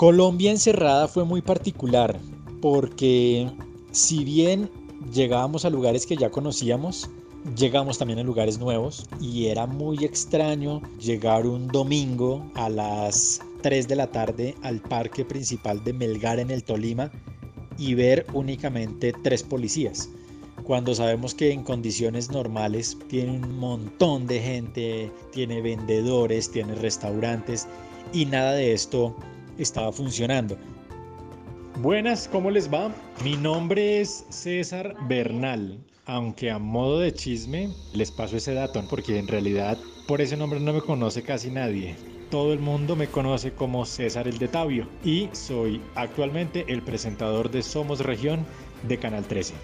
Colombia encerrada fue muy particular porque si bien llegábamos a lugares que ya conocíamos, llegamos también a lugares nuevos y era muy extraño llegar un domingo a las 3 de la tarde al parque principal de Melgar en el Tolima y ver únicamente tres policías. Cuando sabemos que en condiciones normales tiene un montón de gente, tiene vendedores, tiene restaurantes y nada de esto estaba funcionando. Buenas, ¿cómo les va? Mi nombre es César Bernal, aunque a modo de chisme les paso ese dato porque en realidad por ese nombre no me conoce casi nadie. Todo el mundo me conoce como César el de Tabio y soy actualmente el presentador de Somos Región de Canal 13.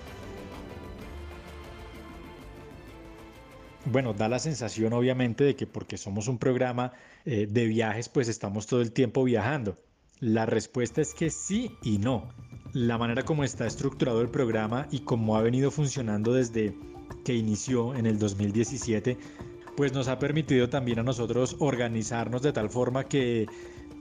Bueno, da la sensación obviamente de que porque somos un programa eh, de viajes pues estamos todo el tiempo viajando. La respuesta es que sí y no. La manera como está estructurado el programa y cómo ha venido funcionando desde que inició en el 2017, pues nos ha permitido también a nosotros organizarnos de tal forma que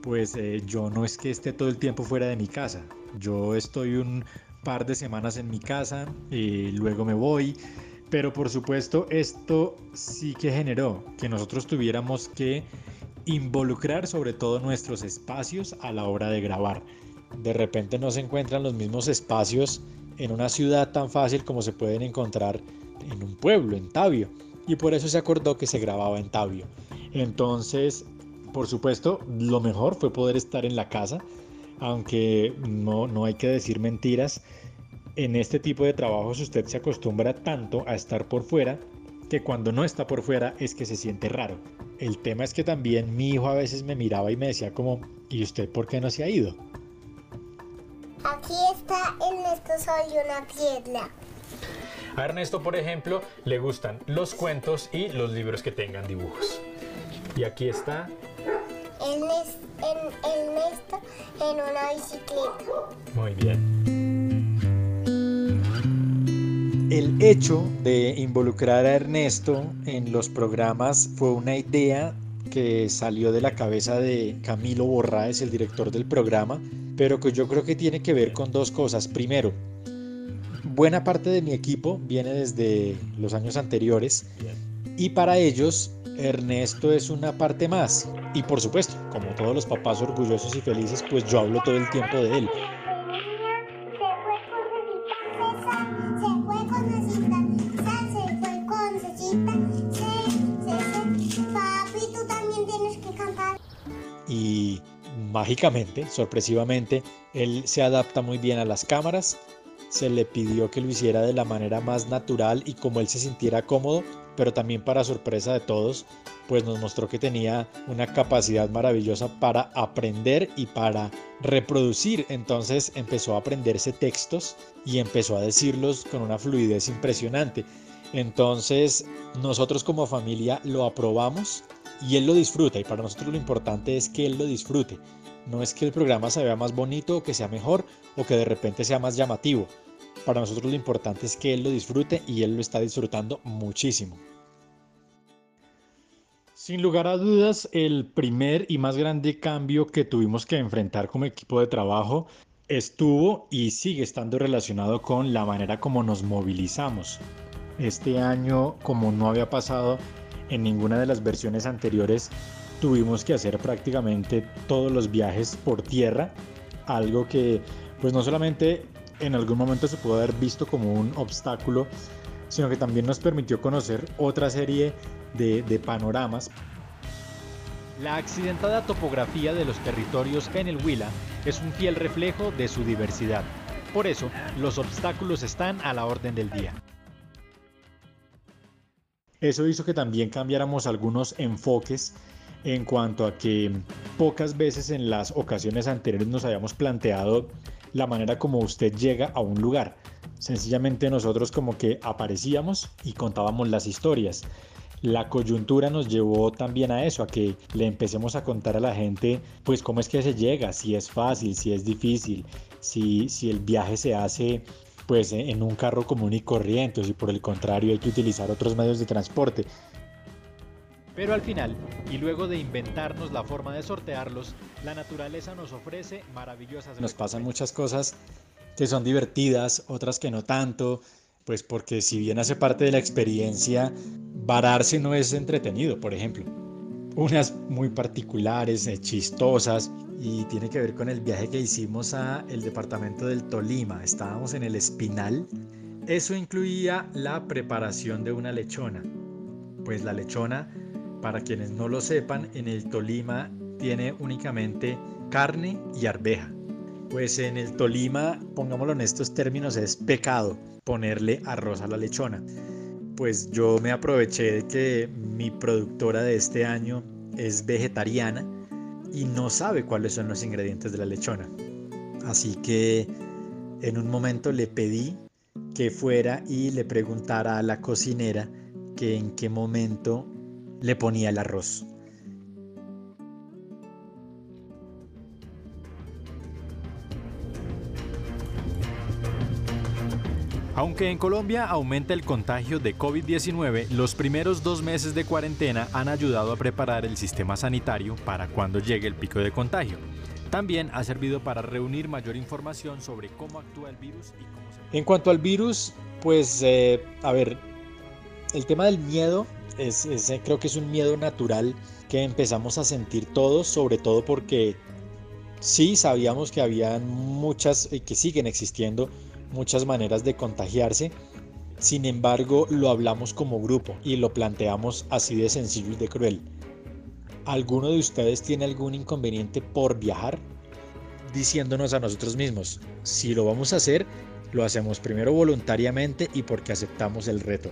pues eh, yo no es que esté todo el tiempo fuera de mi casa. Yo estoy un par de semanas en mi casa y luego me voy. Pero por supuesto esto sí que generó que nosotros tuviéramos que involucrar sobre todo nuestros espacios a la hora de grabar. De repente no se encuentran los mismos espacios en una ciudad tan fácil como se pueden encontrar en un pueblo, en Tabio. Y por eso se acordó que se grababa en Tabio. Entonces, por supuesto, lo mejor fue poder estar en la casa, aunque no, no hay que decir mentiras. En este tipo de trabajos usted se acostumbra tanto a estar por fuera que cuando no está por fuera es que se siente raro. El tema es que también mi hijo a veces me miraba y me decía como, ¿y usted por qué no se ha ido? Aquí está Ernesto soy una piedra. A Ernesto, por ejemplo, le gustan los cuentos y los libros que tengan dibujos. Y aquí está Ernesto en, en una bicicleta. Muy bien. El hecho de involucrar a Ernesto en los programas fue una idea que salió de la cabeza de Camilo Borraes, el director del programa, pero que yo creo que tiene que ver con dos cosas. Primero, buena parte de mi equipo viene desde los años anteriores y para ellos Ernesto es una parte más. Y por supuesto, como todos los papás orgullosos y felices, pues yo hablo todo el tiempo de él. Y mágicamente, sorpresivamente, él se adapta muy bien a las cámaras. Se le pidió que lo hiciera de la manera más natural y como él se sintiera cómodo, pero también para sorpresa de todos, pues nos mostró que tenía una capacidad maravillosa para aprender y para reproducir. Entonces empezó a aprenderse textos y empezó a decirlos con una fluidez impresionante. Entonces nosotros como familia lo aprobamos y él lo disfruta y para nosotros lo importante es que él lo disfrute. No es que el programa se vea más bonito o que sea mejor o que de repente sea más llamativo. Para nosotros lo importante es que él lo disfrute y él lo está disfrutando muchísimo. Sin lugar a dudas, el primer y más grande cambio que tuvimos que enfrentar como equipo de trabajo estuvo y sigue estando relacionado con la manera como nos movilizamos. Este año, como no había pasado en ninguna de las versiones anteriores tuvimos que hacer prácticamente todos los viajes por tierra, algo que pues no solamente en algún momento se pudo haber visto como un obstáculo, sino que también nos permitió conocer otra serie de, panoramas. La accidentada topografía de los territorios en el Huila es un fiel reflejo de su diversidad. Por eso, los obstáculos están a la orden del día. Eso hizo que también cambiáramos algunos enfoques en cuanto a que pocas veces en las ocasiones anteriores nos habíamos planteado la manera como usted llega a un lugar. Sencillamente nosotros como que aparecíamos y contábamos las historias. La coyuntura nos llevó también a eso, a que le empecemos a contar a la gente pues cómo es que se llega, si es fácil, si es difícil, si, si el viaje se hace pues en un carro común y corriente, o si por el contrario hay que utilizar otros medios de transporte. Pero al final, y luego de inventarnos la forma de sortearlos, la naturaleza nos ofrece maravillosas... Nos pasan muchas cosas que son divertidas, otras que no tanto, pues porque si bien hace parte de la experiencia, vararse no es entretenido, por ejemplo. Unas muy particulares, eh, chistosas, y tiene que ver con el viaje que hicimos a el departamento del Tolima. Estábamos en el Espinal. Eso incluía la preparación de una lechona. Pues la lechona, para quienes no lo sepan, en el Tolima tiene únicamente carne y arveja. Pues en el Tolima, pongámoslo en estos términos, es pecado ponerle arroz a la lechona. Pues yo me aproveché de que mi productora de este año es vegetariana y no sabe cuáles son los ingredientes de la lechona. Así que en un momento le pedí que fuera y le preguntara a la cocinera que en qué momento le ponía el arroz. Aunque en Colombia aumenta el contagio de COVID-19, los primeros dos meses de cuarentena han ayudado a preparar el sistema sanitario para cuando llegue el pico de contagio. También ha servido para reunir mayor información sobre cómo actúa el virus y cómo se... En cuanto al virus, pues, eh, a ver, el tema del miedo es, eh, creo que es un miedo natural que empezamos a sentir todos, sobre todo porque sí sabíamos que habían muchas y que siguen existiendo muchas maneras de contagiarse. Sin embargo, lo hablamos como grupo y lo planteamos así de sencillo y de cruel. ¿Alguno de ustedes tiene algún inconveniente por viajar? Diciéndonos a nosotros mismos, si lo vamos a hacer, lo hacemos primero voluntariamente y porque aceptamos el reto.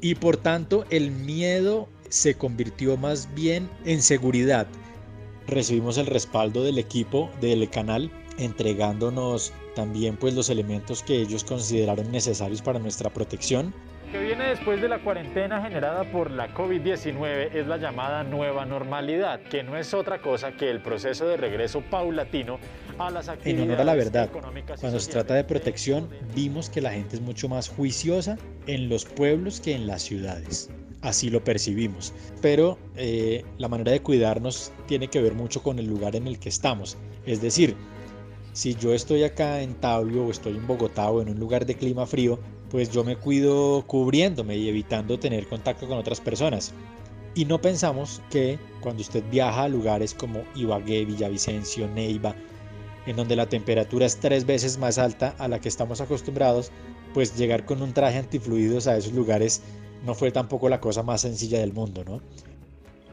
Y por tanto, el miedo se convirtió más bien en seguridad. Recibimos el respaldo del equipo del canal entregándonos también pues los elementos que ellos consideraron necesarios para nuestra protección. Lo que viene después de la cuarentena generada por la COVID-19 es la llamada nueva normalidad, que no es otra cosa que el proceso de regreso paulatino a las actividades En honor a la verdad, cuando se trata de protección, vimos que la gente es mucho más juiciosa en los pueblos que en las ciudades. Así lo percibimos. Pero eh, la manera de cuidarnos tiene que ver mucho con el lugar en el que estamos. Es decir, si yo estoy acá en Tablio o estoy en Bogotá o en un lugar de clima frío, pues yo me cuido cubriéndome y evitando tener contacto con otras personas. Y no pensamos que cuando usted viaja a lugares como Ibagué, Villavicencio, Neiva, en donde la temperatura es tres veces más alta a la que estamos acostumbrados, pues llegar con un traje antifluidos a esos lugares no fue tampoco la cosa más sencilla del mundo, ¿no?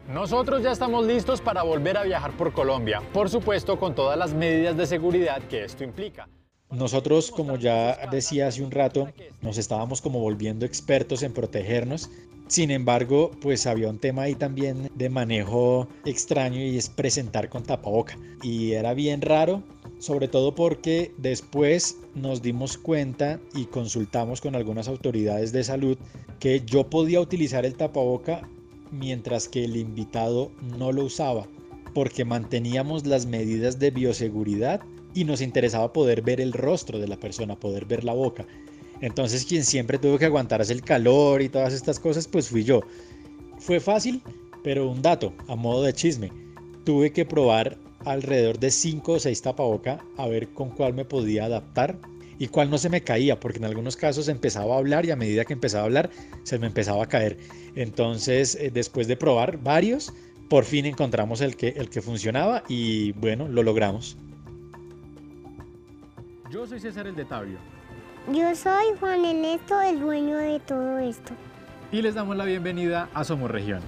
Nosotros ya estamos listos para volver a viajar por Colombia, por supuesto con todas las medidas de seguridad que esto implica. Nosotros, como ya decía hace un rato, nos estábamos como volviendo expertos en protegernos. Sin embargo, pues había un tema ahí también de manejo extraño y es presentar con tapaboca. Y era bien raro, sobre todo porque después nos dimos cuenta y consultamos con algunas autoridades de salud que yo podía utilizar el tapaboca mientras que el invitado no lo usaba, porque manteníamos las medidas de bioseguridad y nos interesaba poder ver el rostro de la persona, poder ver la boca. Entonces quien siempre tuvo que aguantarse el calor y todas estas cosas, pues fui yo. Fue fácil, pero un dato, a modo de chisme, tuve que probar alrededor de 5 o 6 tapaboca a ver con cuál me podía adaptar y cuál no se me caía, porque en algunos casos empezaba a hablar y a medida que empezaba a hablar se me empezaba a caer. Entonces, eh, después de probar varios, por fin encontramos el que, el que funcionaba y bueno, lo logramos. Yo soy César el de Tabio. Yo soy Juan Ernesto, el dueño de todo esto. Y les damos la bienvenida a Somos Región.